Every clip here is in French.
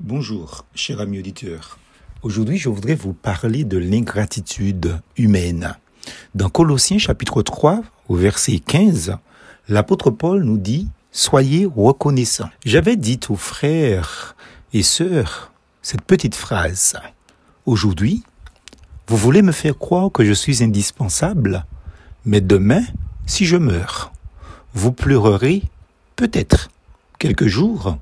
Bonjour, cher ami auditeur. Aujourd'hui, je voudrais vous parler de l'ingratitude humaine. Dans Colossiens chapitre 3, au verset 15, l'apôtre Paul nous dit Soyez reconnaissants. J'avais dit aux frères et sœurs cette petite phrase. Aujourd'hui, vous voulez me faire croire que je suis indispensable, mais demain, si je meurs, vous pleurerez peut-être quelques jours,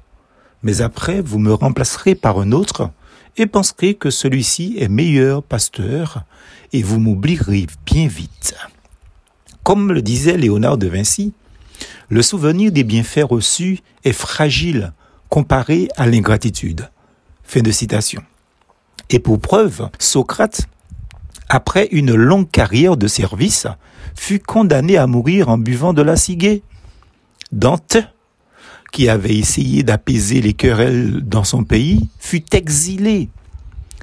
mais après vous me remplacerez par un autre et penserez que celui-ci est meilleur pasteur et vous m'oublierez bien vite. Comme le disait Léonard de Vinci, le souvenir des bienfaits reçus est fragile comparé à l'ingratitude. Fin de citation. Et pour preuve, Socrate, après une longue carrière de service, fut condamné à mourir en buvant de la ciguë. Dante, qui avait essayé d'apaiser les querelles dans son pays, fut exilé.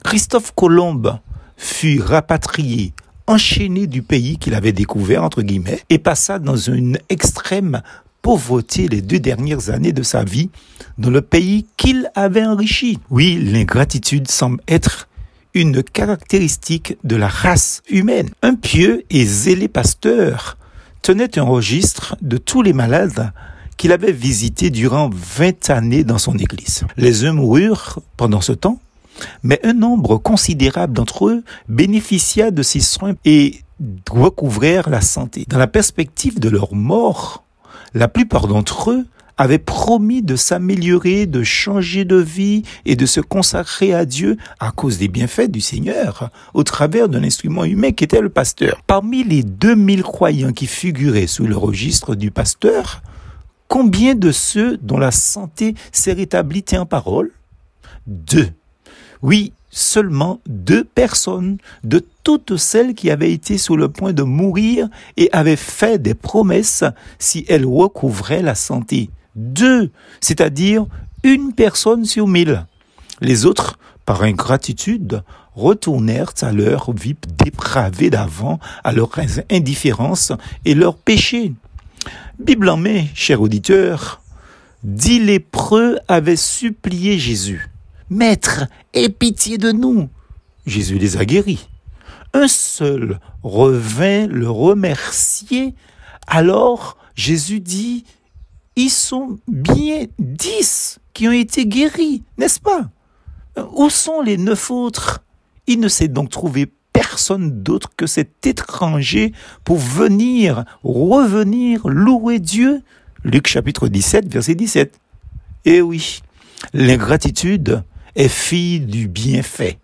Christophe Colomb fut rapatrié, enchaîné du pays qu'il avait découvert, entre guillemets, et passa dans une extrême pauvreté les deux dernières années de sa vie dans le pays qu'il avait enrichi. Oui, l'ingratitude semble être une caractéristique de la race humaine. Un pieux et zélé pasteur tenait un registre de tous les malades qu'il avait visités durant 20 années dans son église. Les uns moururent pendant ce temps, mais un nombre considérable d'entre eux bénéficia de ces soins et recouvrèrent la santé. Dans la perspective de leur mort, la plupart d'entre eux avaient promis de s'améliorer, de changer de vie et de se consacrer à Dieu à cause des bienfaits du Seigneur au travers d'un instrument humain qui était le pasteur. Parmi les 2000 croyants qui figuraient sous le registre du pasteur, combien de ceux dont la santé s'est rétablie tient parole? Deux. Oui, seulement deux personnes de toutes celles qui avaient été sur le point de mourir et avaient fait des promesses si elles recouvraient la santé. Deux, c'est-à-dire une personne sur mille. Les autres, par ingratitude, retournèrent à leur vie dépravée d'avant, à leur indifférence et leur péché. Bible en main, cher auditeur, dix lépreux avaient supplié Jésus. Maître, aie pitié de nous. Jésus les a guéris. Un seul revint le remercier. Alors Jésus dit, ils sont bien dix qui ont été guéris, n'est-ce pas? Où sont les neuf autres? Il ne s'est donc trouvé personne d'autre que cet étranger pour venir, revenir, louer Dieu. Luc chapitre 17, verset 17. Eh oui, l'ingratitude est fille du bienfait.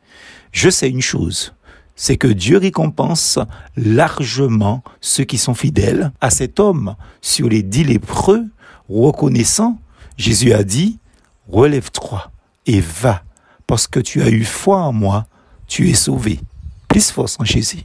Je sais une chose, c'est que Dieu récompense largement ceux qui sont fidèles. À cet homme, sur les dix lépreux, reconnaissant, Jésus a dit, relève-toi et va, parce que tu as eu foi en moi, tu es sauvé. Plus force en Jésus.